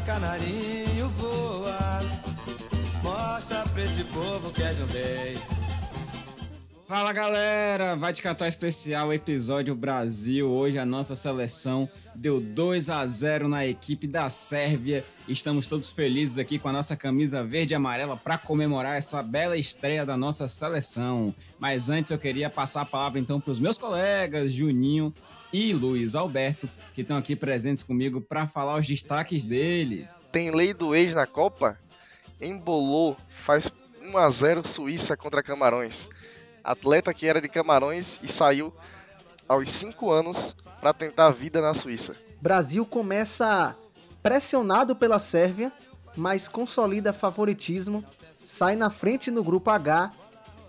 canarinho voa. Mostra pra esse povo que és um rei. Fala galera, vai te catar especial episódio Brasil. Hoje a nossa seleção deu 2 a 0 na equipe da Sérvia. Estamos todos felizes aqui com a nossa camisa verde e amarela para comemorar essa bela estreia da nossa seleção. Mas antes eu queria passar a palavra então para os meus colegas Juninho e Luiz Alberto, que estão aqui presentes comigo para falar os destaques deles. Tem lei do ex na Copa? Embolou, faz 1 a 0 Suíça contra Camarões atleta que era de Camarões e saiu aos 5 anos para tentar a vida na Suíça. Brasil começa pressionado pela Sérvia, mas consolida favoritismo, sai na frente no grupo H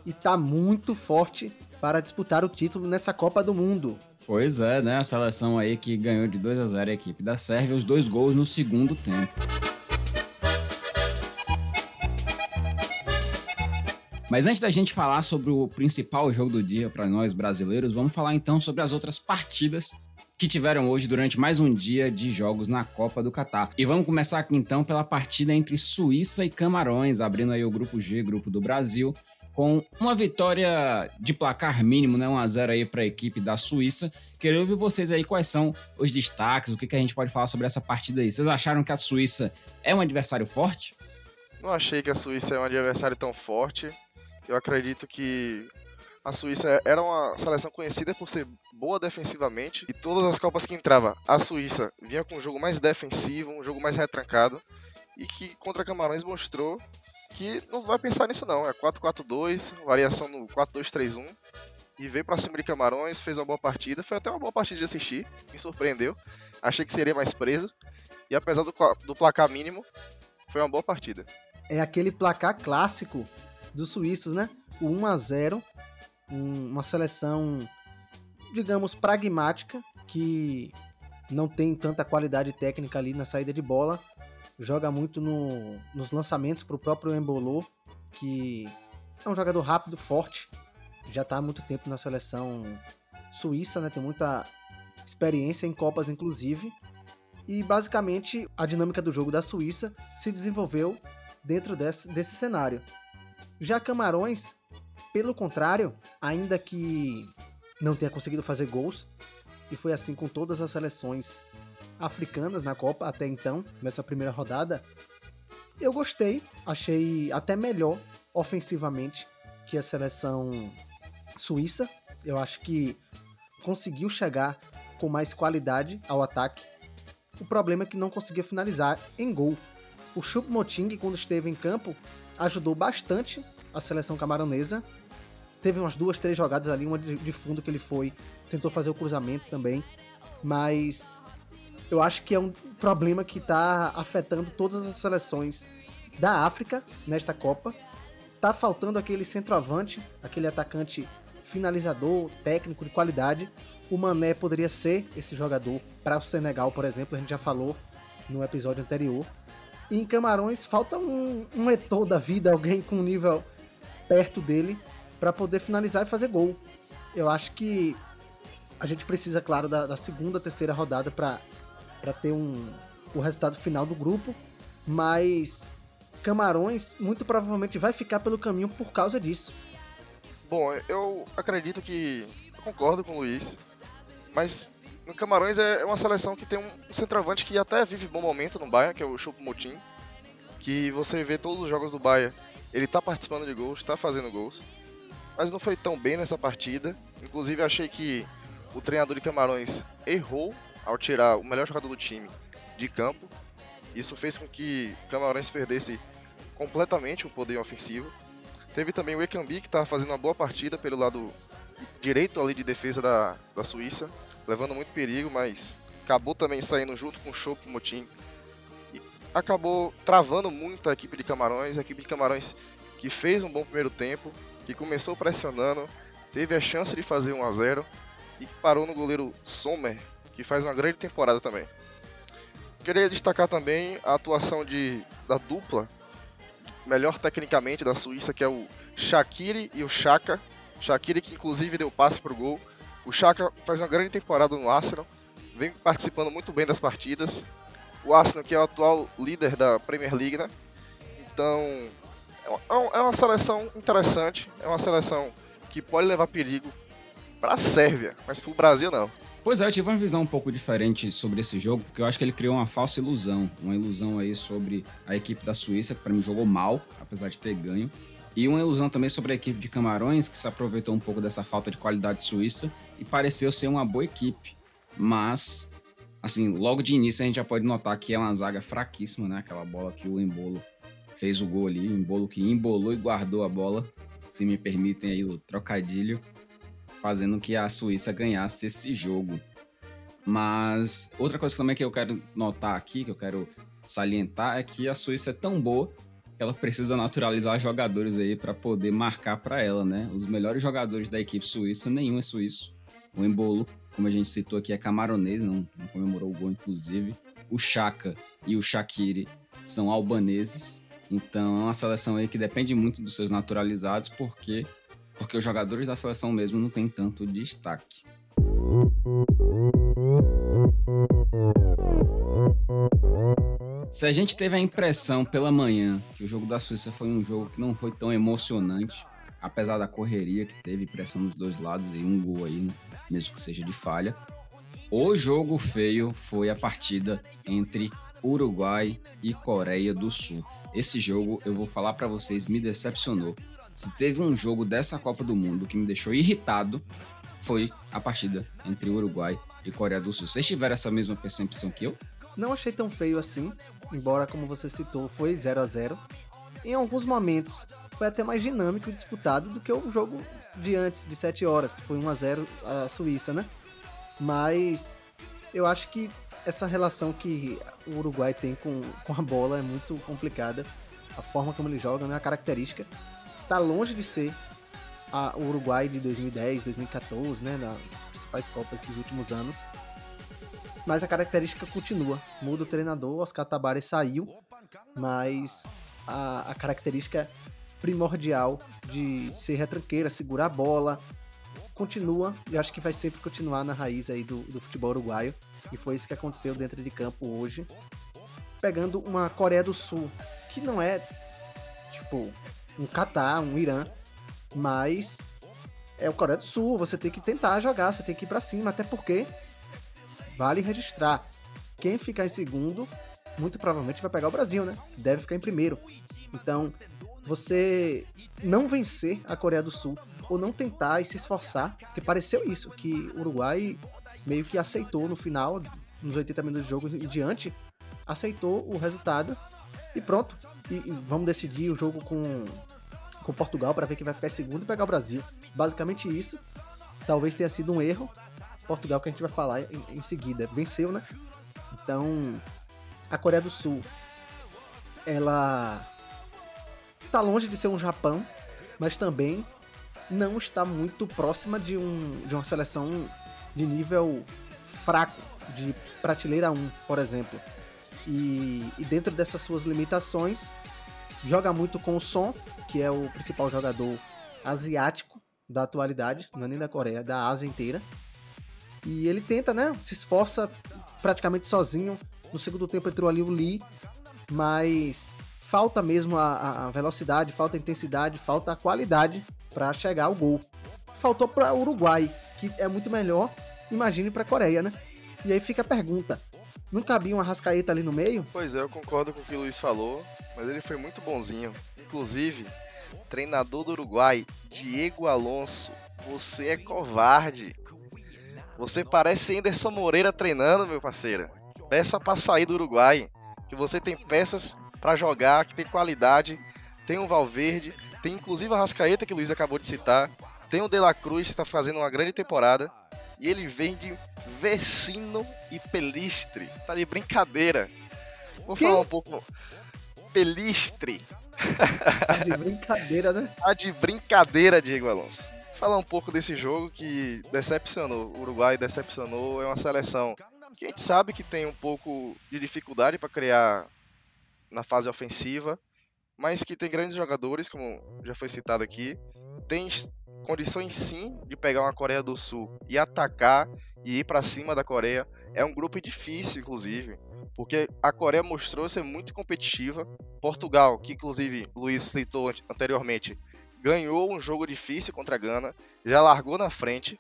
e está muito forte para disputar o título nessa Copa do Mundo. Pois é, né? A seleção aí que ganhou de 2 a 0 a equipe da Sérvia, os dois gols no segundo tempo. Mas antes da gente falar sobre o principal jogo do dia para nós brasileiros, vamos falar então sobre as outras partidas que tiveram hoje durante mais um dia de jogos na Copa do Catar. E vamos começar aqui então pela partida entre Suíça e Camarões, abrindo aí o grupo G, grupo do Brasil, com uma vitória de placar mínimo, né, 1 a 0 aí para a equipe da Suíça. Queria ouvir vocês aí quais são os destaques, o que, que a gente pode falar sobre essa partida aí. Vocês acharam que a Suíça é um adversário forte? Não achei que a Suíça é um adversário tão forte. Eu acredito que a Suíça era uma seleção conhecida por ser boa defensivamente e todas as Copas que entrava, a Suíça vinha com um jogo mais defensivo, um jogo mais retrancado e que contra Camarões mostrou que não vai pensar nisso não, é 4-4-2, variação no 4-2-3-1 e veio para cima de Camarões, fez uma boa partida, foi até uma boa partida de assistir, me surpreendeu, achei que seria mais preso e apesar do, do placar mínimo, foi uma boa partida. É aquele placar clássico dos suíços, né? O 1 a 0 um, uma seleção, digamos, pragmática, que não tem tanta qualidade técnica ali na saída de bola, joga muito no, nos lançamentos para o próprio Embolô, que é um jogador rápido, forte, já está há muito tempo na seleção suíça, né? Tem muita experiência em Copas, inclusive. E basicamente a dinâmica do jogo da Suíça se desenvolveu dentro desse, desse cenário. Já Camarões, pelo contrário, ainda que não tenha conseguido fazer gols, e foi assim com todas as seleções africanas na Copa até então, nessa primeira rodada, eu gostei, achei até melhor ofensivamente que a seleção suíça. Eu acho que conseguiu chegar com mais qualidade ao ataque. O problema é que não conseguia finalizar em gol. O Choupo-Moting, quando esteve em campo, ajudou bastante a seleção camaronesa. Teve umas duas, três jogadas ali, uma de, fundo que ele foi, tentou fazer o cruzamento também, mas eu acho que é um problema que está afetando todas as seleções da África nesta Copa. Tá faltando aquele centroavante, aquele atacante finalizador, técnico de qualidade. O Mané poderia ser esse jogador para o Senegal, por exemplo, a gente já falou no episódio anterior. E em Camarões falta um, um Eto'o da vida, alguém com nível perto dele para poder finalizar e fazer gol. Eu acho que a gente precisa, claro, da, da segunda, terceira rodada para ter um, o resultado final do grupo, mas Camarões muito provavelmente vai ficar pelo caminho por causa disso. Bom, eu acredito que eu concordo com o Luiz, mas no Camarões é uma seleção que tem um centroavante que até vive bom momento no Bahia, que é o Chupo Motim, que você vê todos os jogos do Bahia, ele tá participando de gols, tá fazendo gols, mas não foi tão bem nessa partida. Inclusive achei que o treinador de Camarões errou ao tirar o melhor jogador do time de campo. Isso fez com que Camarões perdesse completamente o poder ofensivo. Teve também o Ekambi, que estava fazendo uma boa partida pelo lado direito ali de defesa da, da Suíça levando muito perigo, mas acabou também saindo junto com o Chopp Motim. E acabou travando muito a equipe de Camarões, a equipe de Camarões que fez um bom primeiro tempo, que começou pressionando, teve a chance de fazer 1 a 0 e que parou no goleiro Sommer, que faz uma grande temporada também. Queria destacar também a atuação de, da dupla, melhor tecnicamente da Suíça, que é o Shaqiri e o Chaka. Shaqiri que inclusive deu passe para o gol, o Chaka faz uma grande temporada no Arsenal, vem participando muito bem das partidas. o Arsenal, que é o atual líder da Premier League, né? Então, é uma, é uma seleção interessante, é uma seleção que pode levar perigo para a Sérvia, mas para o Brasil não. Pois é, eu tive uma visão um pouco diferente sobre esse jogo, porque eu acho que ele criou uma falsa ilusão. Uma ilusão aí sobre a equipe da Suíça, que para mim jogou mal, apesar de ter ganho. E uma ilusão também sobre a equipe de Camarões, que se aproveitou um pouco dessa falta de qualidade suíça e pareceu ser uma boa equipe. Mas, assim, logo de início a gente já pode notar que é uma zaga fraquíssima, né? Aquela bola que o Embolo fez o gol ali, o Embolo que embolou e guardou a bola, se me permitem aí o trocadilho fazendo que a Suíça ganhasse esse jogo. Mas outra coisa também que eu quero notar aqui, que eu quero salientar, é que a Suíça é tão boa ela precisa naturalizar jogadores aí para poder marcar para ela, né? Os melhores jogadores da equipe suíça, nenhum é suíço. O Embolo, como a gente citou aqui, é camaronês, não, não comemorou o gol, inclusive. O Chaka e o Shaqiri são albaneses. Então é uma seleção aí que depende muito dos seus naturalizados, porque porque os jogadores da seleção mesmo não têm tanto destaque. Se a gente teve a impressão pela manhã que o jogo da Suíça foi um jogo que não foi tão emocionante, apesar da correria que teve, pressão dos dois lados e um gol aí, mesmo que seja de falha, o jogo feio foi a partida entre Uruguai e Coreia do Sul. Esse jogo, eu vou falar para vocês, me decepcionou. Se teve um jogo dessa Copa do Mundo que me deixou irritado, foi a partida entre Uruguai e Coreia do Sul. Vocês tiveram essa mesma percepção que eu? Não achei tão feio assim, embora, como você citou, foi 0 a 0 Em alguns momentos, foi até mais dinâmico e disputado do que o jogo de antes, de 7 horas, que foi 1 a 0 a Suíça, né? Mas eu acho que essa relação que o Uruguai tem com, com a bola é muito complicada. A forma como ele joga, né? A característica tá longe de ser a, o Uruguai de 2010, 2014, né, nas principais Copas dos últimos anos. Mas a característica continua. Muda o treinador, Oscar Tabares saiu, mas a, a característica primordial de ser retranqueira, segurar a bola, continua e acho que vai sempre continuar na raiz aí do, do futebol uruguaio. E foi isso que aconteceu dentro de campo hoje. Pegando uma Coreia do Sul, que não é, tipo, um Catar, um Irã, mas é o Coreia do Sul, você tem que tentar jogar, você tem que ir para cima, até porque vale registrar. Quem ficar em segundo, muito provavelmente vai pegar o Brasil, né? Deve ficar em primeiro. Então, você não vencer a Coreia do Sul ou não tentar e se esforçar, porque pareceu isso, que o Uruguai meio que aceitou no final, nos 80 minutos de jogo e diante, aceitou o resultado e pronto. E, e vamos decidir o jogo com, com Portugal para ver quem vai ficar em segundo e pegar o Brasil. Basicamente isso. Talvez tenha sido um erro. Portugal, que a gente vai falar em, em seguida, venceu, né? Então, a Coreia do Sul, ela tá longe de ser um Japão, mas também não está muito próxima de, um, de uma seleção de nível fraco, de prateleira 1, por exemplo. E, e dentro dessas suas limitações, joga muito com o Son, que é o principal jogador asiático da atualidade, não é nem da Coreia, da Ásia inteira. E ele tenta, né? Se esforça praticamente sozinho. No segundo tempo entrou ali o Lee, mas falta mesmo a, a velocidade, falta a intensidade, falta a qualidade para chegar ao gol. Faltou para o Uruguai, que é muito melhor, imagine para a Coreia, né? E aí fica a pergunta: não cabia uma rascaeta ali no meio? Pois é, eu concordo com o que o Luiz falou, mas ele foi muito bonzinho. Inclusive, treinador do Uruguai, Diego Alonso, você é covarde. Você parece Anderson Moreira treinando, meu parceiro. Peça para sair do Uruguai, que você tem peças para jogar, que tem qualidade. Tem o Valverde, tem inclusive a Rascaeta que o Luiz acabou de citar. Tem o De La Cruz que está fazendo uma grande temporada. E ele vem de Vecino e Pelistre. Tá de brincadeira. Vou que? falar um pouco. Pelistre. Tá de brincadeira, né? Tá de brincadeira, Diego Alonso. Falar um pouco desse jogo que decepcionou. O Uruguai decepcionou. É uma seleção que a gente sabe que tem um pouco de dificuldade para criar na fase ofensiva. mas que tem grandes jogadores, como já foi citado aqui. Tem condições sim de pegar uma Coreia do Sul e atacar e ir para cima da Coreia. É um grupo difícil, inclusive, porque a Coreia mostrou ser muito competitiva. Portugal, que inclusive Luiz citou anteriormente, ganhou um jogo difícil contra a Gana, já largou na frente.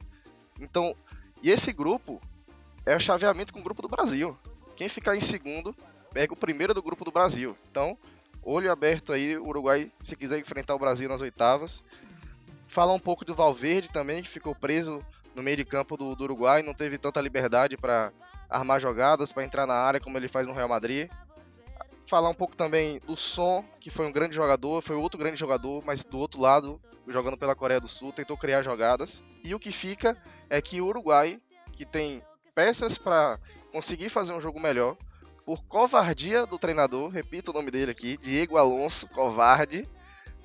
Então, e esse grupo é o chaveamento com o grupo do Brasil. Quem ficar em segundo pega o primeiro do grupo do Brasil. Então, olho aberto aí, o Uruguai, se quiser enfrentar o Brasil nas oitavas. Falar um pouco do Valverde também, que ficou preso no meio de campo do, do Uruguai, não teve tanta liberdade para armar jogadas, para entrar na área como ele faz no Real Madrid. Falar um pouco também do Son, que foi um grande jogador, foi outro grande jogador, mas do outro lado, jogando pela Coreia do Sul, tentou criar jogadas. E o que fica é que o Uruguai, que tem peças para conseguir fazer um jogo melhor, por covardia do treinador, repito o nome dele aqui, Diego Alonso, covarde,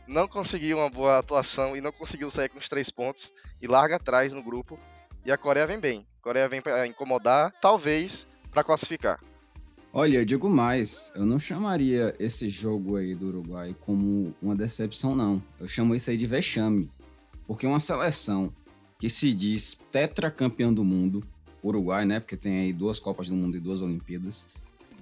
não conseguiu uma boa atuação e não conseguiu sair com os três pontos e larga atrás no grupo. E a Coreia vem bem. A Coreia vem para incomodar, talvez para classificar. Olha, eu digo mais, eu não chamaria esse jogo aí do Uruguai como uma decepção, não. Eu chamo isso aí de vexame. Porque uma seleção que se diz tetracampeão do mundo, Uruguai, né? Porque tem aí duas Copas do Mundo e duas Olimpíadas,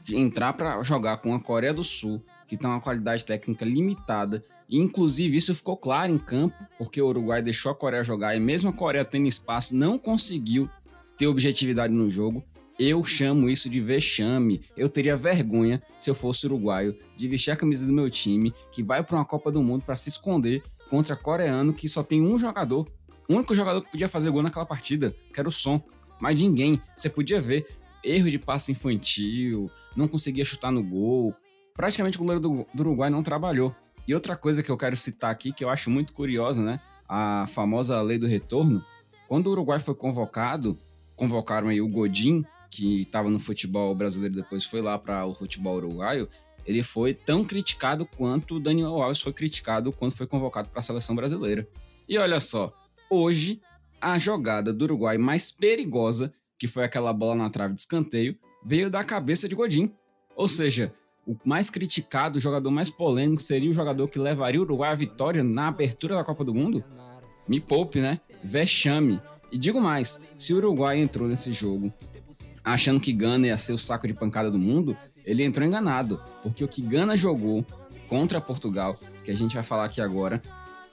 de entrar para jogar com a Coreia do Sul, que tem uma qualidade técnica limitada. E, inclusive, isso ficou claro em campo, porque o Uruguai deixou a Coreia jogar e, mesmo a Coreia tendo espaço, não conseguiu ter objetividade no jogo. Eu chamo isso de vexame. Eu teria vergonha, se eu fosse uruguaio, de vestir a camisa do meu time, que vai para uma Copa do Mundo para se esconder contra coreano que só tem um jogador. O único jogador que podia fazer gol naquela partida, que era o som. Mas ninguém. Você podia ver erro de passe infantil, não conseguia chutar no gol. Praticamente o goleiro do, do, Uruguai não trabalhou. E outra coisa que eu quero citar aqui, que eu acho muito curiosa, né? A famosa lei do retorno. Quando o Uruguai foi convocado, convocaram aí o Godin, que estava no futebol brasileiro depois foi lá para o futebol uruguaio. Ele foi tão criticado quanto o Daniel Alves foi criticado quando foi convocado para a seleção brasileira. E olha só, hoje a jogada do Uruguai mais perigosa que foi aquela bola na trave de escanteio, veio da cabeça de Godin. Ou seja, o mais criticado, o jogador mais polêmico seria o jogador que levaria o Uruguai à vitória na abertura da Copa do Mundo? Me poupe, né? Vexame. E digo mais, se o Uruguai entrou nesse jogo achando que Gana ia ser o saco de pancada do mundo, ele entrou enganado, porque o que Gana jogou contra Portugal, que a gente vai falar aqui agora,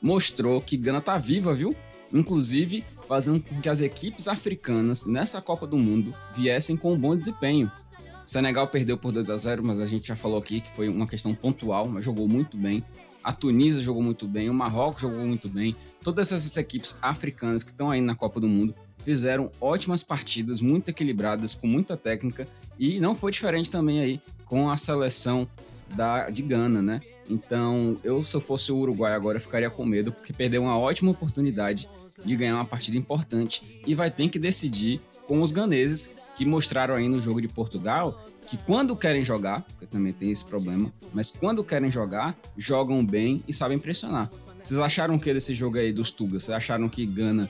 mostrou que Gana tá viva, viu? inclusive fazendo com que as equipes africanas nessa Copa do Mundo viessem com um bom desempenho. Senegal perdeu por 2 a 0, mas a gente já falou aqui que foi uma questão pontual, mas jogou muito bem. A Tunísia jogou muito bem, o Marrocos jogou muito bem. Todas essas equipes africanas que estão aí na Copa do Mundo fizeram ótimas partidas, muito equilibradas, com muita técnica, e não foi diferente também aí com a seleção da, de Gana, né? Então, eu, se eu fosse o Uruguai agora, ficaria com medo, porque perdeu uma ótima oportunidade de ganhar uma partida importante e vai ter que decidir com os ganeses, que mostraram aí no jogo de Portugal que quando querem jogar, porque também tem esse problema, mas quando querem jogar, jogam bem e sabem pressionar. Vocês acharam o que desse jogo aí dos Tugas? Vocês acharam que Gana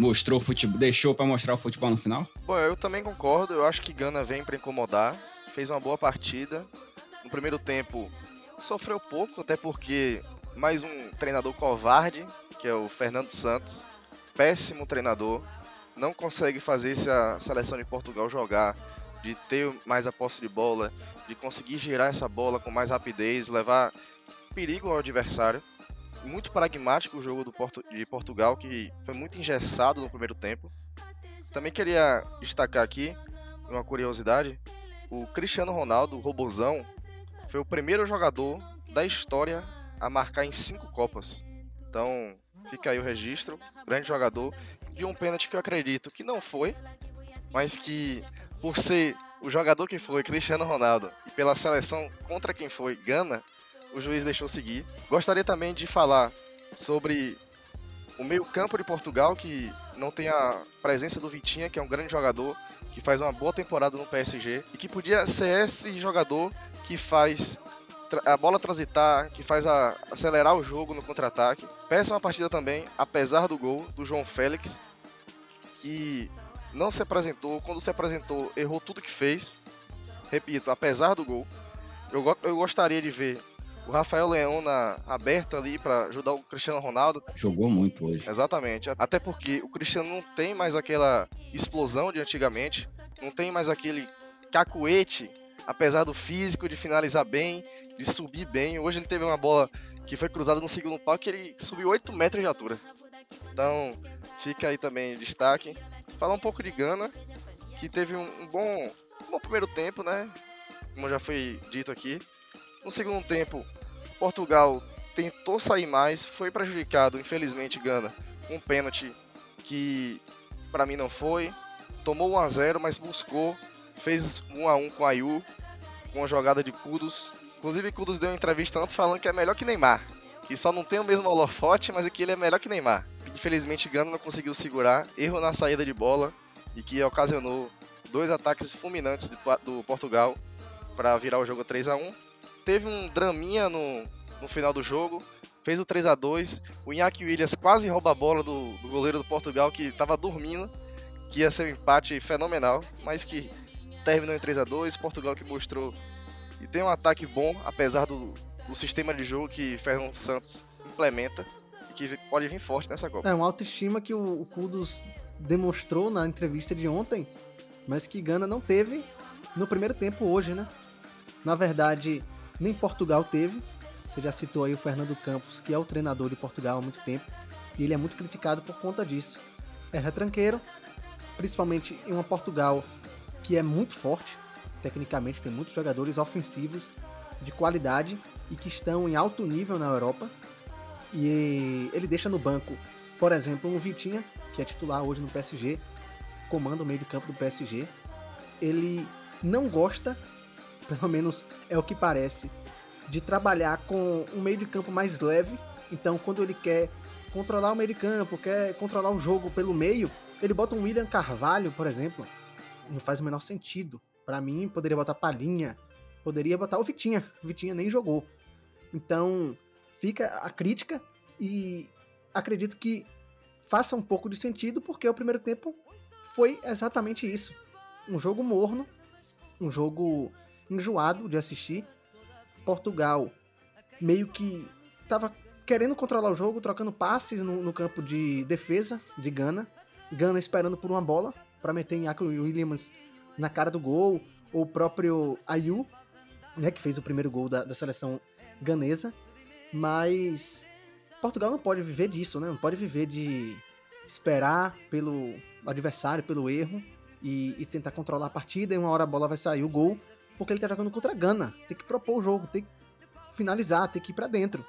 mostrou futebol, deixou para mostrar o futebol no final? Bom, eu também concordo. Eu acho que Gana vem para incomodar, fez uma boa partida. No primeiro tempo sofreu pouco, até porque mais um treinador covarde, que é o Fernando Santos, péssimo treinador, não consegue fazer essa seleção de Portugal jogar, de ter mais a posse de bola, de conseguir girar essa bola com mais rapidez, levar perigo ao adversário. Muito pragmático o jogo do Porto, de Portugal, que foi muito engessado no primeiro tempo. Também queria destacar aqui uma curiosidade: o Cristiano Ronaldo, o Robozão, foi o primeiro jogador da história a marcar em cinco Copas. Então, fica aí o registro. Grande jogador. De um pênalti que eu acredito que não foi, mas que, por ser o jogador que foi, Cristiano Ronaldo, e pela seleção contra quem foi, Gana, o juiz deixou seguir. Gostaria também de falar sobre o meio-campo de Portugal, que não tem a presença do Vitinha, que é um grande jogador, que faz uma boa temporada no PSG, e que podia ser esse jogador que faz a bola transitar, que faz a, acelerar o jogo no contra-ataque. Péssima partida também, apesar do gol do João Félix, que não se apresentou, quando se apresentou, errou tudo que fez. Repito, apesar do gol. Eu, eu gostaria de ver o Rafael Leão na aberta ali para ajudar o Cristiano Ronaldo. Jogou muito hoje. Exatamente. Até porque o Cristiano não tem mais aquela explosão de antigamente, não tem mais aquele cacuete, apesar do físico, de finalizar bem, de subir bem. Hoje ele teve uma bola que foi cruzada no segundo pau que ele subiu 8 metros de altura. Então, fica aí também destaque. Falar um pouco de Gana, que teve um, um bom, um bom primeiro tempo, né? Como já foi dito aqui. No segundo tempo, Portugal tentou sair mais, foi prejudicado, infelizmente, Gana, um pênalti que para mim não foi. Tomou 1 a 0, mas buscou, fez 1 a 1 com a Ayu, com a jogada de Kudos. Inclusive, Kudos deu uma entrevista antes falando que é melhor que Neymar, que só não tem o mesmo holofote, mas é que ele é melhor que Neymar. Infelizmente, Gana não conseguiu segurar, erro na saída de bola e que ocasionou dois ataques fulminantes do Portugal para virar o jogo 3 a 1 Teve um draminha no, no final do jogo, fez o 3 a 2 O Iñaki Williams quase rouba a bola do, do goleiro do Portugal que estava dormindo, que ia ser um empate fenomenal, mas que terminou em 3 a 2 Portugal que mostrou e tem um ataque bom, apesar do, do sistema de jogo que Fernando Santos implementa e que pode vir forte nessa Copa. É uma autoestima que o, o Kudos demonstrou na entrevista de ontem, mas que Gana não teve no primeiro tempo hoje, né? Na verdade, nem Portugal teve. Você já citou aí o Fernando Campos, que é o treinador de Portugal há muito tempo, e ele é muito criticado por conta disso. É retranqueiro, principalmente em uma Portugal que é muito forte, tecnicamente tem muitos jogadores ofensivos de qualidade e que estão em alto nível na Europa. E ele deixa no banco, por exemplo, um Vitinha, que é titular hoje no PSG, comanda o meio de campo do PSG. Ele não gosta, pelo menos é o que parece, de trabalhar com um meio de campo mais leve. Então, quando ele quer controlar o meio de campo, quer controlar o jogo pelo meio, ele bota um William Carvalho, por exemplo. Não faz o menor sentido. Para mim, poderia botar Palinha, poderia botar o Vitinha. O Vitinha nem jogou. Então, fica a crítica e acredito que faça um pouco de sentido porque o primeiro tempo foi exatamente isso. Um jogo morno, um jogo enjoado de assistir. Portugal meio que estava querendo controlar o jogo, trocando passes no, no, campo de defesa de Gana. Gana esperando por uma bola para meter em Williams na cara do gol, ou o próprio Ayu, né, que fez o primeiro gol da, da seleção ganesa. Mas Portugal não pode viver disso, né? Não pode viver de esperar pelo adversário, pelo erro e, e, tentar controlar a partida e uma hora a bola vai sair o gol, porque ele tá jogando contra a Gana. Tem que propor o jogo, tem que finalizar, tem que ir para dentro.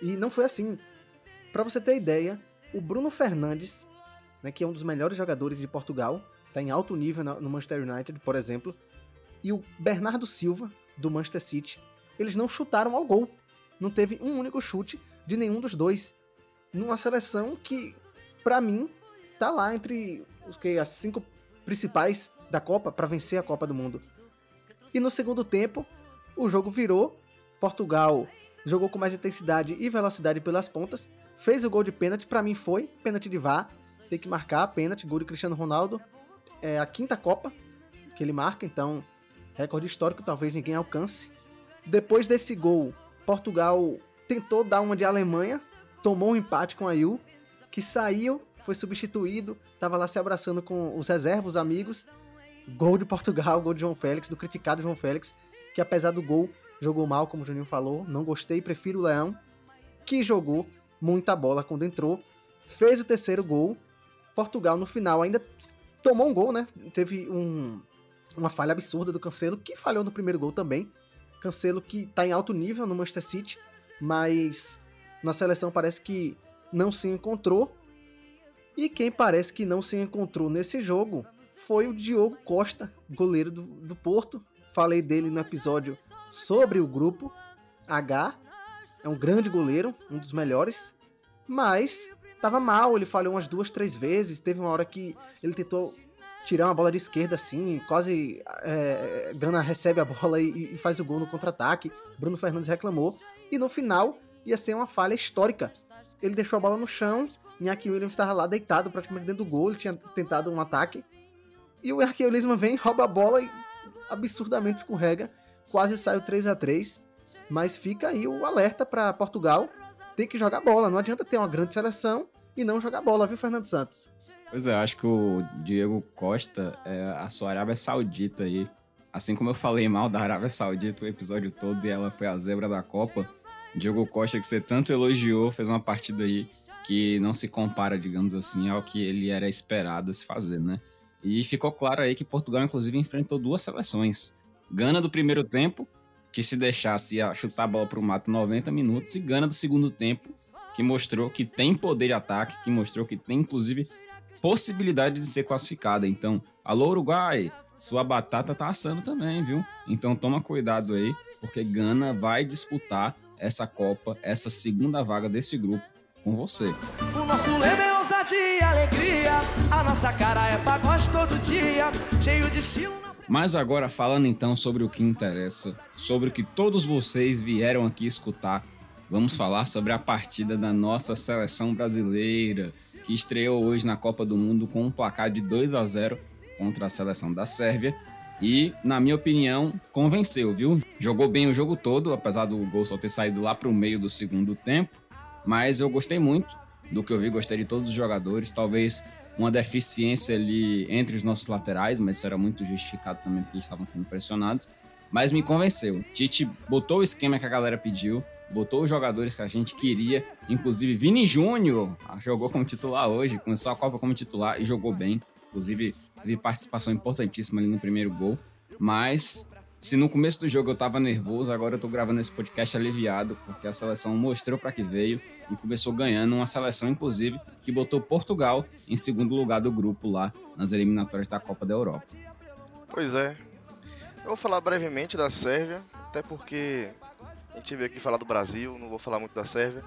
E não foi assim. Para você ter ideia, o Bruno Fernandes, né, que é um dos melhores jogadores de Portugal, tá em alto nível no Manchester United, por exemplo, e o Bernardo Silva, do Manchester City, eles não chutaram ao gol. Não teve um único chute de nenhum dos dois. Numa seleção que, para mim, tá lá entre os que as cinco principais da Copa para vencer a Copa do Mundo. E no segundo tempo, o jogo virou. Portugal jogou com mais intensidade e velocidade pelas pontas, fez o gol de pênalti, para mim foi pênalti de VAR, tem que marcar pênalti, gol de Cristiano Ronaldo. É a quinta Copa que ele marca, então recorde histórico, talvez ninguém alcance. Depois desse gol, Portugal tentou dar uma de Alemanha, tomou um empate com a que saiu, foi substituído, estava lá se abraçando com os reservas, os amigos. Gol de Portugal, gol de João Félix, do criticado João Félix, que apesar do gol, jogou mal, como o Juninho falou, não gostei, prefiro o Leão, que jogou muita bola quando entrou, fez o terceiro gol. Portugal no final ainda tomou um gol, né? Teve um, uma falha absurda do Cancelo, que falhou no primeiro gol também. Cancelo que tá em alto nível no Manchester City, mas na seleção parece que não se encontrou. E quem parece que não se encontrou nesse jogo foi o Diogo Costa, goleiro do, do Porto. Falei dele no episódio sobre o grupo H. É um grande goleiro, um dos melhores, mas tava mal, ele falhou umas duas, três vezes. Teve uma hora que ele tentou tirar uma bola de esquerda assim, quase é, Gana recebe a bola e, e faz o gol no contra-ataque. Bruno Fernandes reclamou. E no final ia ser uma falha histórica. Ele deixou a bola no chão, Iñaki Williams estava lá deitado praticamente dentro do gol, ele tinha tentado um ataque. E o Arqueulismo vem, rouba a bola e absurdamente escorrega. Quase sai o 3 a 3 Mas fica aí o alerta para Portugal, tem que jogar bola, não adianta ter uma grande seleção e não jogar bola, viu, Fernando Santos? Pois é, acho que o Diego Costa é a sua Arábia Saudita aí. Assim como eu falei mal da Arábia Saudita o episódio todo e ela foi a zebra da Copa, Diego Costa, que você tanto elogiou, fez uma partida aí que não se compara, digamos assim, ao que ele era esperado se fazer, né? E ficou claro aí que Portugal, inclusive, enfrentou duas seleções. Gana do primeiro tempo, que se deixasse ia chutar a bola para o mato 90 minutos, e Gana do segundo tempo, que mostrou que tem poder de ataque, que mostrou que tem, inclusive, possibilidade de ser classificada. Então, alô Uruguai, sua batata tá assando também, viu? Então toma cuidado aí, porque Gana vai disputar essa Copa, essa segunda vaga desse grupo com você. O nosso lema é ousadia alegria. A nossa cara é pagode todo dia, cheio de estilo. Mas agora falando então sobre o que interessa, sobre o que todos vocês vieram aqui escutar, vamos falar sobre a partida da nossa seleção brasileira, que estreou hoje na Copa do Mundo com um placar de 2 a 0 contra a seleção da Sérvia. E, na minha opinião, convenceu, viu? Jogou bem o jogo todo, apesar do gol só ter saído lá para o meio do segundo tempo. Mas eu gostei muito do que eu vi, gostei de todos os jogadores. Talvez uma deficiência ali entre os nossos laterais, mas isso era muito justificado também porque eles estavam sendo pressionados. Mas me convenceu. Tite botou o esquema que a galera pediu, botou os jogadores que a gente queria, inclusive Vini Júnior ah, jogou como titular hoje, começou a Copa como titular e jogou bem. Inclusive, teve participação importantíssima ali no primeiro gol. Mas se no começo do jogo eu tava nervoso, agora eu tô gravando esse podcast aliviado, porque a seleção mostrou para que veio e começou ganhando uma seleção, inclusive, que botou Portugal em segundo lugar do grupo lá nas eliminatórias da Copa da Europa. Pois é. Eu vou falar brevemente da Sérvia, até porque a gente veio aqui falar do Brasil, não vou falar muito da Sérvia.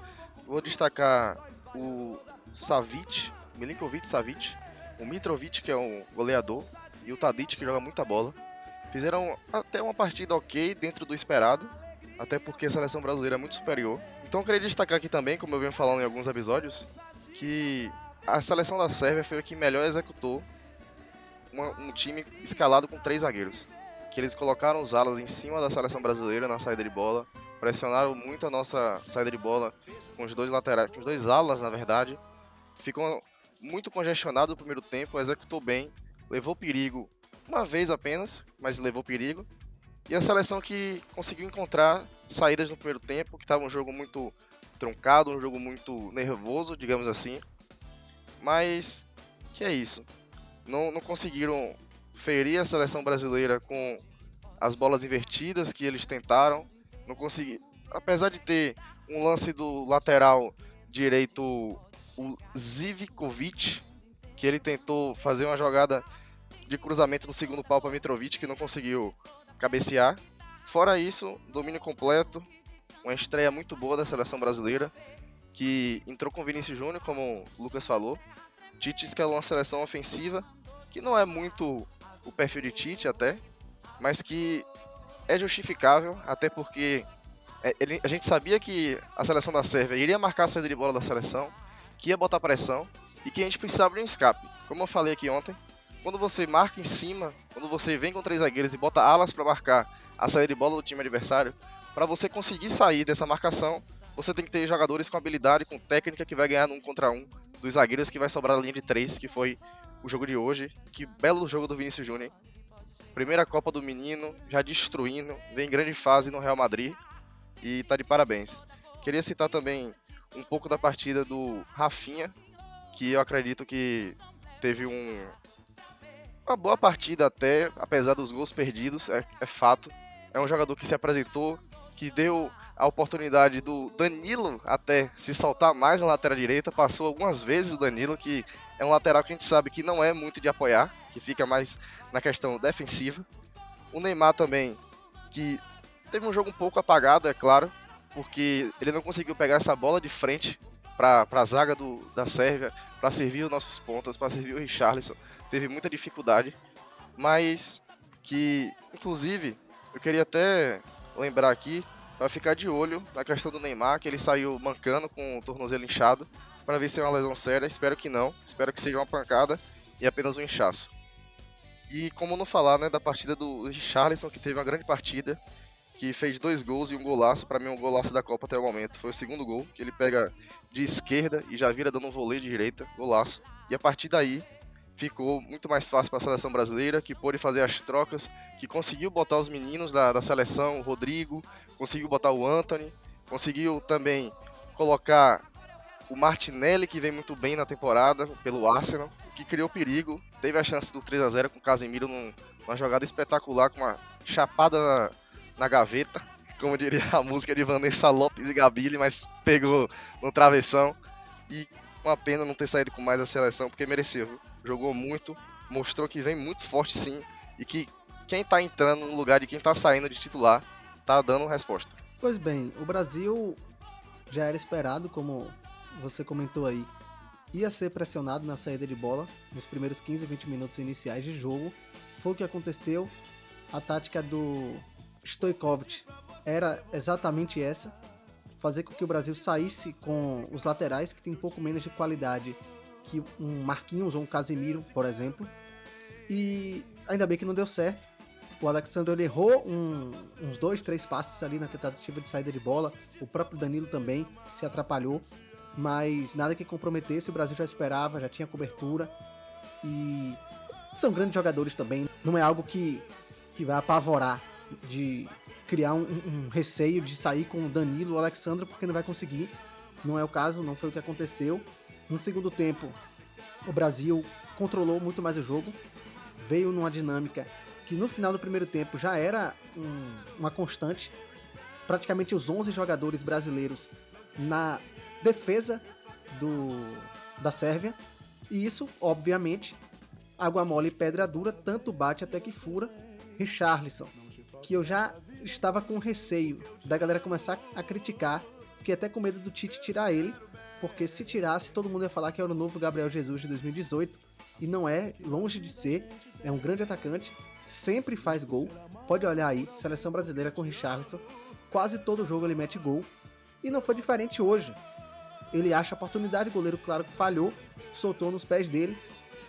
Vou destacar o Savic, Milinkovic Savic, o Mitrovic, que é um goleador, e o Tadic, que joga muita bola. Fizeram até uma partida ok dentro do esperado, até porque a seleção brasileira é muito superior. Então eu queria destacar aqui também, como eu venho falando em alguns episódios, que a seleção da Sérvia foi a que melhor executou uma, um time escalado com três zagueiros. Que eles colocaram os alas em cima da seleção brasileira na saída de bola, pressionaram muito a nossa saída de bola com os dois laterais, com os dois alas, na verdade. Ficou muito congestionado no primeiro tempo, executou bem, levou perigo uma vez apenas, mas levou perigo. E a seleção que conseguiu encontrar saídas no primeiro tempo, que estava um jogo muito truncado, um jogo muito nervoso, digamos assim. Mas que é isso. Não, não conseguiram ferir a seleção brasileira com as bolas invertidas que eles tentaram não consegui. Apesar de ter um lance do lateral direito, o Zivkovic, que ele tentou fazer uma jogada de cruzamento no segundo pau para Mitrovic, que não conseguiu cabecear. Fora isso, domínio completo, uma estreia muito boa da seleção brasileira, que entrou com Vinícius Júnior, como o Lucas falou. Tite escalou uma seleção ofensiva, que não é muito o perfil de Tite até, mas que é justificável, até porque é, ele, a gente sabia que a seleção da Sérvia iria marcar a saída de bola da seleção, que ia botar pressão e que a gente precisava de um escape. Como eu falei aqui ontem, quando você marca em cima, quando você vem com três zagueiros e bota alas para marcar a saída de bola do time adversário, para você conseguir sair dessa marcação, você tem que ter jogadores com habilidade, com técnica que vai ganhar num contra um dos zagueiros que vai sobrar a linha de três, que foi o jogo de hoje. Que belo jogo do Vinícius Júnior. Primeira Copa do menino, já destruindo, vem em grande fase no Real Madrid e tá de parabéns. Queria citar também um pouco da partida do Rafinha, que eu acredito que teve um, uma boa partida até, apesar dos gols perdidos, é, é fato. É um jogador que se apresentou, que deu a oportunidade do Danilo até se soltar mais na lateral direita. Passou algumas vezes o Danilo, que é um lateral que a gente sabe que não é muito de apoiar, que fica mais na questão defensiva. O Neymar também, que teve um jogo um pouco apagado, é claro, porque ele não conseguiu pegar essa bola de frente para a zaga do, da Sérvia, para servir os nossos pontas, para servir o Richarlison. Teve muita dificuldade, mas que, inclusive, eu queria até lembrar aqui para ficar de olho na questão do Neymar, que ele saiu mancando com o tornozelo inchado, para ver se é uma lesão séria. Espero que não, espero que seja uma pancada e apenas um inchaço. E como não falar né, da partida do Richarlison, que teve uma grande partida, que fez dois gols e um golaço, para mim um golaço da Copa até o momento. Foi o segundo gol, que ele pega de esquerda e já vira dando um voleio de direita, golaço. E a partir daí ficou muito mais fácil para a seleção brasileira, que pôde fazer as trocas, que conseguiu botar os meninos da, da seleção, o Rodrigo, conseguiu botar o Anthony, conseguiu também colocar o Martinelli, que vem muito bem na temporada pelo Arsenal, que criou perigo, teve a chance do 3 a 0 com o Casemiro num, numa jogada espetacular, com uma chapada na, na gaveta, como diria a música de Vanessa Lopes e Gabile, mas pegou no travessão. E uma pena não ter saído com mais a seleção, porque mereceu. Viu? Jogou muito, mostrou que vem muito forte sim, e que quem tá entrando no lugar de quem tá saindo de titular tá dando resposta. Pois bem, o Brasil já era esperado, como você comentou aí, ia ser pressionado na saída de bola nos primeiros 15, 20 minutos iniciais de jogo. Foi o que aconteceu. A tática do Stojkovic era exatamente essa: fazer com que o Brasil saísse com os laterais, que tem um pouco menos de qualidade que um Marquinhos ou um Casemiro, por exemplo. E ainda bem que não deu certo. O Alexandre errou um, uns dois, três passes ali na tentativa de saída de bola. O próprio Danilo também se atrapalhou. Mas nada que comprometesse, o Brasil já esperava, já tinha cobertura. E são grandes jogadores também. Não é algo que, que vai apavorar de criar um, um receio de sair com o Danilo ou o Alexandre, porque não vai conseguir. Não é o caso, não foi o que aconteceu. No segundo tempo, o Brasil controlou muito mais o jogo, veio numa dinâmica que no final do primeiro tempo já era um, uma constante. Praticamente os 11 jogadores brasileiros na defesa do, da Sérvia. E isso, obviamente, água mole e pedra dura, tanto bate até que fura. Richarlison, que eu já estava com receio da galera começar a criticar, fiquei até com medo do Tite tirar ele, porque se tirasse, todo mundo ia falar que era o novo Gabriel Jesus de 2018, e não é, longe de ser, é um grande atacante, sempre faz gol. Pode olhar aí, seleção brasileira com Richarlison. Quase todo jogo ele mete gol. E não foi diferente hoje. Ele acha a oportunidade, goleiro, claro que falhou, soltou nos pés dele,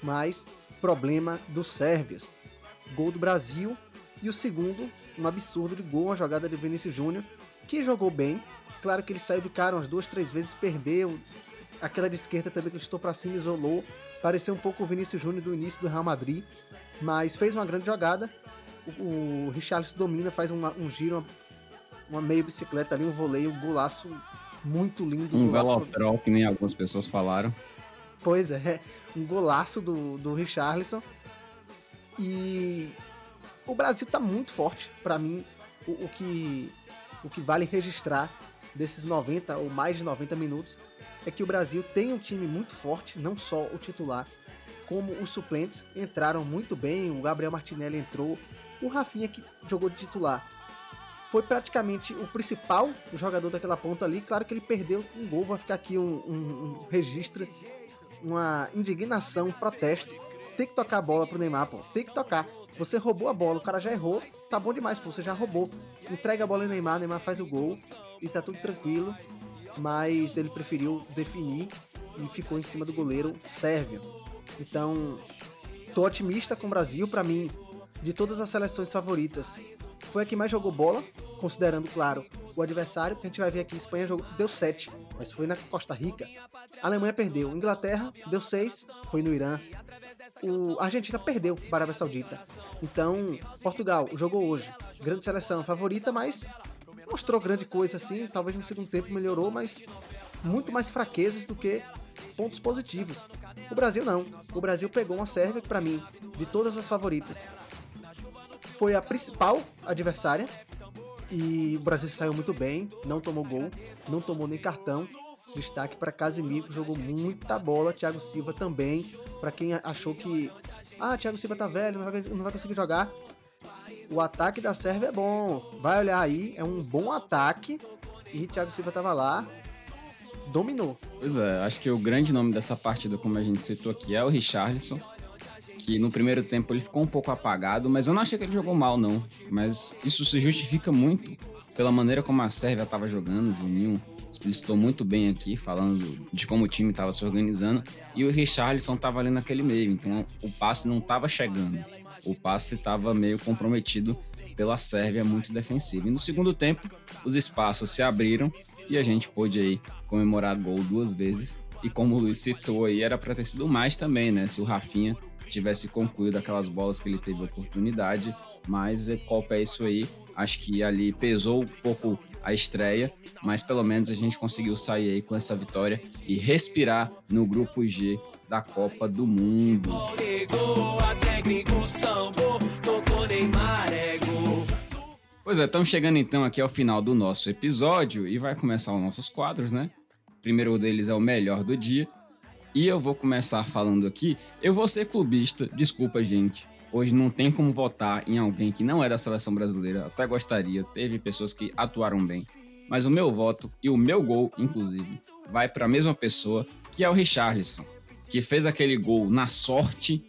mas problema dos sérvios. Gol do Brasil e o segundo, um absurdo de gol, uma jogada de Vinícius Júnior, que jogou bem. Claro que ele saiu de cara umas duas, três vezes, perdeu. Aquela de esquerda também que ele estou para cima, isolou. Pareceu um pouco o Vinícius Júnior do início do Real Madrid. Mas fez uma grande jogada. O, o Richarlison domina, faz uma, um giro, uma, uma meia bicicleta ali, um voleio, um golaço muito lindo. Um velotrol, que nem algumas pessoas falaram. Pois é, um golaço do, do Richarlison. E o Brasil tá muito forte. para mim, o, o, que, o que vale registrar desses 90 ou mais de 90 minutos é que o Brasil tem um time muito forte, não só o titular, como os suplentes entraram muito bem, o Gabriel Martinelli entrou, o Rafinha que jogou de titular foi praticamente o principal jogador daquela ponta ali. Claro que ele perdeu um gol, vai ficar aqui um, um, um registro, uma indignação, um protesto. Tem que tocar a bola pro Neymar, pô. Tem que tocar. Você roubou a bola, o cara já errou, tá bom demais, pô. Você já roubou. Entrega a bola no Neymar, Neymar faz o gol e tá tudo tranquilo. Mas ele preferiu definir e ficou em cima do goleiro sérvio. Então, tô otimista com o Brasil. Para mim, de todas as seleções favoritas, foi a que mais jogou bola, considerando, claro, o adversário, porque a gente vai ver aqui, Espanha jogou, deu 7, mas foi na Costa Rica. A Alemanha perdeu, Inglaterra deu 6, foi no Irã. O a Argentina perdeu para a Arábia Saudita. Então, Portugal jogou hoje. Grande seleção favorita, mas mostrou grande coisa assim. Talvez no segundo tempo melhorou, mas muito mais fraquezas do que pontos positivos. O Brasil não. O Brasil pegou uma Sérvia que, para mim, de todas as favoritas, foi a principal adversária. E o Brasil saiu muito bem, não tomou gol, não tomou nem cartão. Destaque para Casimiro, que jogou muita bola. Thiago Silva também. Para quem achou que. Ah, Thiago Silva tá velho, não vai, não vai conseguir jogar. O ataque da Sérvia é bom. Vai olhar aí, é um bom ataque. E Thiago Silva tava lá, dominou. Pois é, acho que o grande nome dessa partida, como a gente citou aqui, é o Richarlison. Que no primeiro tempo ele ficou um pouco apagado, mas eu não achei que ele jogou mal, não. Mas isso se justifica muito pela maneira como a Sérvia estava jogando. O Juninho explicitou muito bem aqui, falando de como o time estava se organizando. E o Richarlison estava ali naquele meio, então o passe não estava chegando. O passe estava meio comprometido pela Sérvia muito defensiva. E no segundo tempo, os espaços se abriram e a gente pôde aí comemorar gol duas vezes. E como o Luiz citou aí, era para ter sido mais também, né? Se o Rafinha tivesse concluído aquelas bolas que ele teve oportunidade, mas Copa é isso aí. Acho que ali pesou um pouco a estreia, mas pelo menos a gente conseguiu sair aí com essa vitória e respirar no grupo G da Copa do Mundo. Pois é, estamos chegando então aqui ao final do nosso episódio e vai começar os nossos quadros, né? O primeiro deles é o melhor do dia. E eu vou começar falando aqui. Eu vou ser clubista, desculpa, gente. Hoje não tem como votar em alguém que não é da seleção brasileira. Até gostaria, teve pessoas que atuaram bem. Mas o meu voto e o meu gol, inclusive, vai para a mesma pessoa, que é o Richarlison, que fez aquele gol na sorte,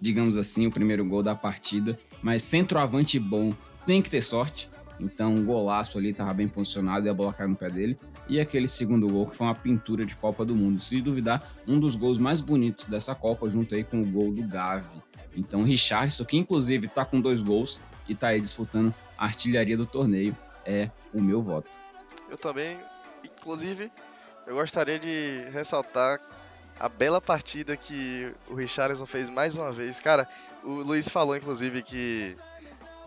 digamos assim, o primeiro gol da partida. Mas centroavante bom tem que ter sorte. Então, um golaço ali, tava bem posicionado e a bola caiu no pé dele. E aquele segundo gol, que foi uma pintura de Copa do Mundo. Se duvidar, um dos gols mais bonitos dessa Copa, junto aí com o gol do Gavi. Então, Richardson, que inclusive está com dois gols e está aí disputando a artilharia do torneio, é o meu voto. Eu também, inclusive, eu gostaria de ressaltar a bela partida que o Richardson fez mais uma vez. Cara, o Luiz falou, inclusive, que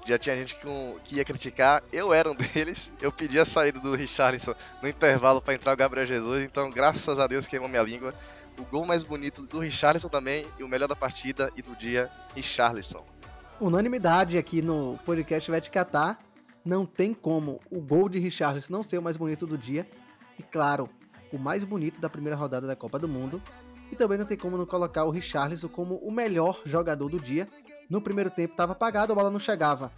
já tinha gente que, que ia criticar. Eu era um deles. Eu pedi a saída do Richarlison no intervalo para entrar o Gabriel Jesus. Então, graças a Deus, queimou minha língua o gol mais bonito do Richarlison também e o melhor da partida e do dia, Richarlison. Unanimidade aqui no podcast Vai Te Catar. Não tem como o gol de Richarlison não ser o mais bonito do dia. E claro, o mais bonito da primeira rodada da Copa do Mundo. E também não tem como não colocar o Richarlison como o melhor jogador do dia. No primeiro tempo estava apagado, a bola não chegava.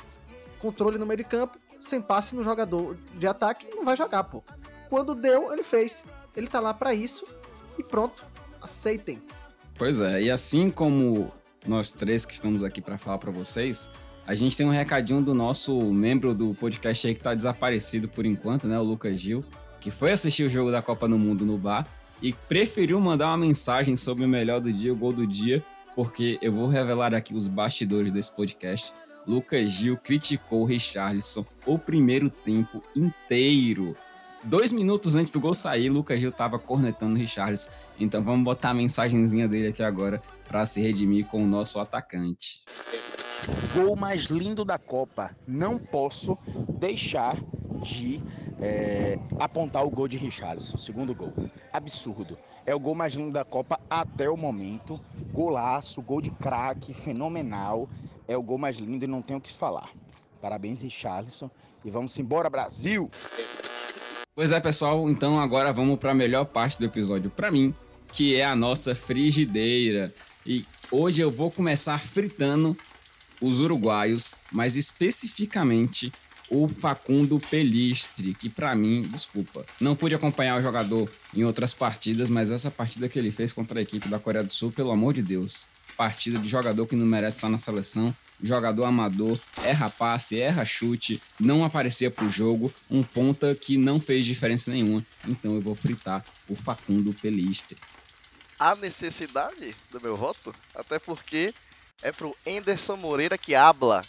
Controle no meio de campo, sem passe no jogador de ataque, não vai jogar, pô. Quando deu, ele fez. Ele tá lá para isso e pronto aceitem. Pois é, e assim como nós três que estamos aqui para falar para vocês, a gente tem um recadinho do nosso membro do podcast aí que tá desaparecido por enquanto, né, o Lucas Gil, que foi assistir o jogo da Copa do Mundo no bar e preferiu mandar uma mensagem sobre o melhor do dia, o gol do dia, porque eu vou revelar aqui os bastidores desse podcast. Lucas Gil criticou o Richarlison o primeiro tempo inteiro. Dois minutos antes do gol sair, Lucas Gil tava cornetando o Richarlison. Então vamos botar a mensagenzinha dele aqui agora para se redimir com o nosso atacante. Gol mais lindo da Copa. Não posso deixar de é, apontar o gol de Richarlison, segundo gol. Absurdo. É o gol mais lindo da Copa até o momento. Golaço, gol de craque, fenomenal. É o gol mais lindo e não tenho o que falar. Parabéns, Richarlison. E vamos embora, Brasil! Pois é, pessoal, então agora vamos para a melhor parte do episódio para mim, que é a nossa frigideira. E hoje eu vou começar fritando os uruguaios, mas especificamente o Facundo Pelistre, que para mim, desculpa, não pude acompanhar o jogador em outras partidas, mas essa partida que ele fez contra a equipe da Coreia do Sul, pelo amor de Deus, partida de jogador que não merece estar na seleção, jogador amador, erra passe, erra chute, não aparecia pro jogo, um ponta que não fez diferença nenhuma. Então eu vou fritar o Facundo Pelistre. A necessidade do meu voto, até porque é pro Enderson Moreira que habla,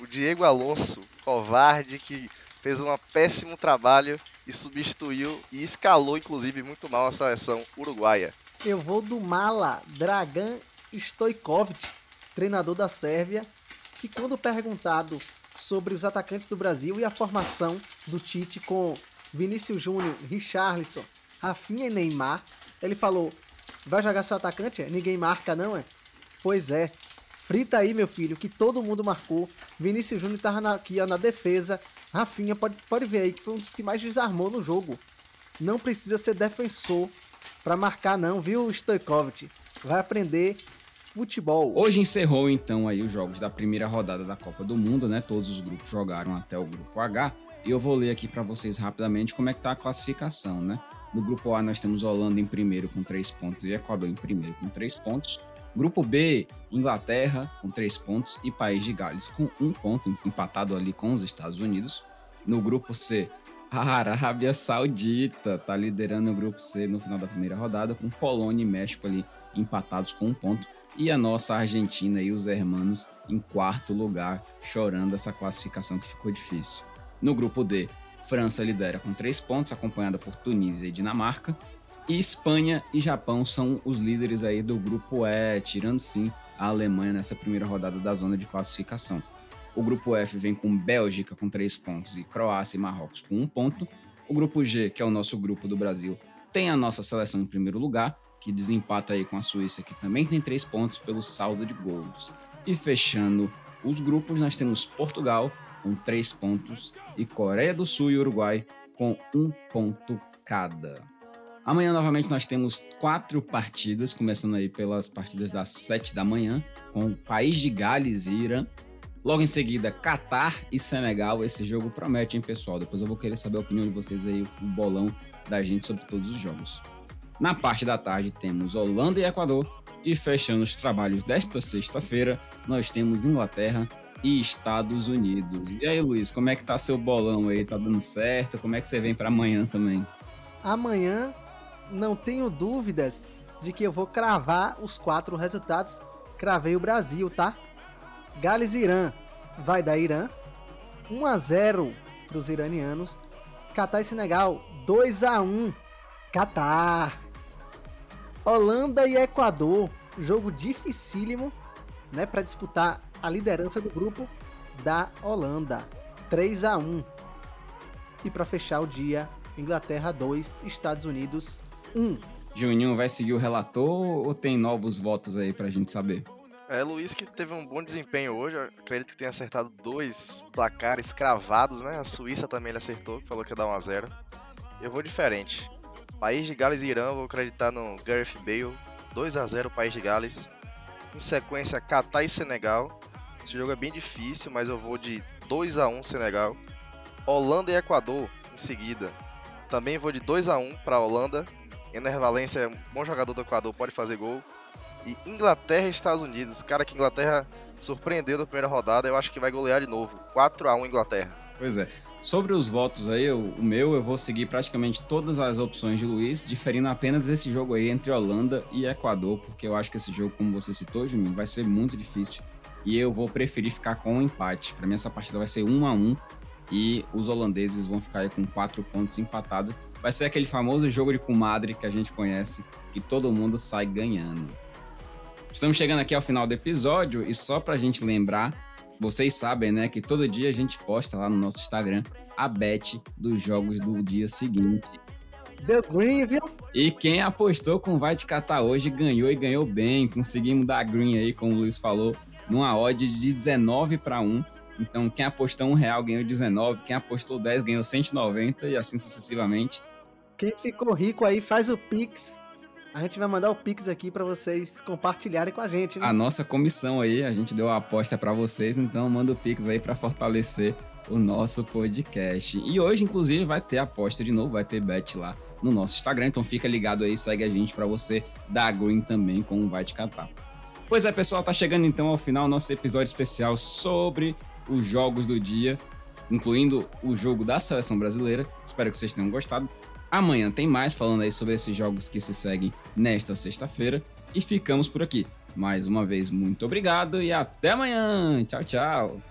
o Diego Alonso, covarde que fez um péssimo trabalho e substituiu e escalou inclusive muito mal a seleção uruguaia. Eu vou do Mala, Dragan Stojkovic, treinador da Sérvia, que quando perguntado sobre os atacantes do Brasil e a formação do Tite com Vinícius Júnior, Richarlison, Rafinha e Neymar, ele falou: "Vai jogar seu atacante? Ninguém marca não é?" Pois é. Frita aí, meu filho, que todo mundo marcou. Vinícius Júnior estava na, aqui ó, na defesa. Rafinha pode, pode ver aí que foi um dos que mais desarmou no jogo. Não precisa ser defensor para marcar não, viu, Stojkovic? Vai aprender futebol. Hoje encerrou então aí os jogos da primeira rodada da Copa do Mundo, né? Todos os grupos jogaram até o grupo H. E eu vou ler aqui para vocês rapidamente como é que tá a classificação, né? No grupo A nós temos Holanda em primeiro com 3 pontos e Equador em primeiro com 3 pontos. Grupo B, Inglaterra com 3 pontos e País de Gales com 1 ponto, empatado ali com os Estados Unidos. No grupo C, a Arábia Saudita tá liderando o grupo C no final da primeira rodada, com Polônia e México ali empatados com um ponto. E a nossa Argentina e os hermanos em quarto lugar, chorando essa classificação que ficou difícil. No grupo D, França lidera com três pontos, acompanhada por Tunísia e Dinamarca. E Espanha e Japão são os líderes aí do grupo E, tirando sim a Alemanha nessa primeira rodada da zona de classificação. O grupo F vem com Bélgica com três pontos e Croácia e Marrocos com um ponto. O grupo G, que é o nosso grupo do Brasil, tem a nossa seleção em primeiro lugar, que desempata aí com a Suíça, que também tem três pontos pelo saldo de gols. E fechando os grupos, nós temos Portugal com três pontos e Coreia do Sul e Uruguai com um ponto cada. Amanhã, novamente, nós temos quatro partidas, começando aí pelas partidas das sete da manhã, com o País de Gales e Irã. Logo em seguida, Catar e Senegal. Esse jogo promete, hein, pessoal? Depois eu vou querer saber a opinião de vocês aí, o bolão da gente sobre todos os jogos. Na parte da tarde, temos Holanda e Equador. E fechando os trabalhos desta sexta-feira, nós temos Inglaterra e Estados Unidos. E aí, Luiz, como é que tá seu bolão aí? Tá dando certo? Como é que você vem para amanhã também? Amanhã não tenho dúvidas de que eu vou cravar os quatro resultados. Cravei o Brasil, tá? Gales e Irã vai dar Irã. 1 a 0 para os iranianos. Catar e Senegal 2 a 1 Catar. Holanda e Equador, jogo dificílimo, né, para disputar a liderança do grupo da Holanda. 3 a 1. E para fechar o dia, Inglaterra 2, Estados Unidos 1. Juninho vai seguir o relator ou tem novos votos aí pra gente saber? É, Luiz que teve um bom desempenho hoje, eu acredito que tenha acertado dois placares cravados, né? A Suíça também ele acertou, falou que ia dar 1 a 0. Eu vou diferente. País de Gales e Irã, vou acreditar no Gareth Bale, 2 a 0 País de Gales. Em sequência, Catar e Senegal. Esse jogo é bem difícil, mas eu vou de 2 a 1 Senegal. Holanda e Equador em seguida. Também vou de 2 a 1 para a Holanda. Ener Valencia é um bom jogador do Equador, pode fazer gol. E Inglaterra e Estados Unidos. Cara, que Inglaterra surpreendeu na primeira rodada, eu acho que vai golear de novo. 4 a 1 Inglaterra. Pois é. Sobre os votos aí, o, o meu eu vou seguir praticamente todas as opções de Luiz, diferindo apenas esse jogo aí entre Holanda e Equador, porque eu acho que esse jogo, como você citou, Juninho, vai ser muito difícil. E eu vou preferir ficar com um empate. Para mim, essa partida vai ser 1 a 1 e os holandeses vão ficar aí com quatro pontos empatados. Vai ser aquele famoso jogo de comadre que a gente conhece, que todo mundo sai ganhando. Estamos chegando aqui ao final do episódio e só pra gente lembrar, vocês sabem, né, que todo dia a gente posta lá no nosso Instagram a bet dos jogos do dia seguinte. Deu green, viu? E quem apostou com Vai Te Catar hoje ganhou e ganhou bem. Conseguimos dar green aí, como o Luiz falou, numa odd de 19 para 1. Então, quem apostou um real ganhou 19, quem apostou 10 ganhou 190 e assim sucessivamente. Quem ficou rico aí faz o Pix. A gente vai mandar o Pix aqui para vocês compartilharem com a gente. Né? A nossa comissão aí, a gente deu a aposta para vocês, então manda o Pix aí para fortalecer o nosso podcast. E hoje, inclusive, vai ter aposta de novo, vai ter bet lá no nosso Instagram. Então fica ligado aí, segue a gente para você dar green também com o Vai Te Catar. Pois é, pessoal, tá chegando então ao final nosso episódio especial sobre os jogos do dia, incluindo o jogo da seleção brasileira. Espero que vocês tenham gostado. Amanhã tem mais falando aí sobre esses jogos que se seguem nesta sexta-feira. E ficamos por aqui. Mais uma vez, muito obrigado e até amanhã. Tchau, tchau.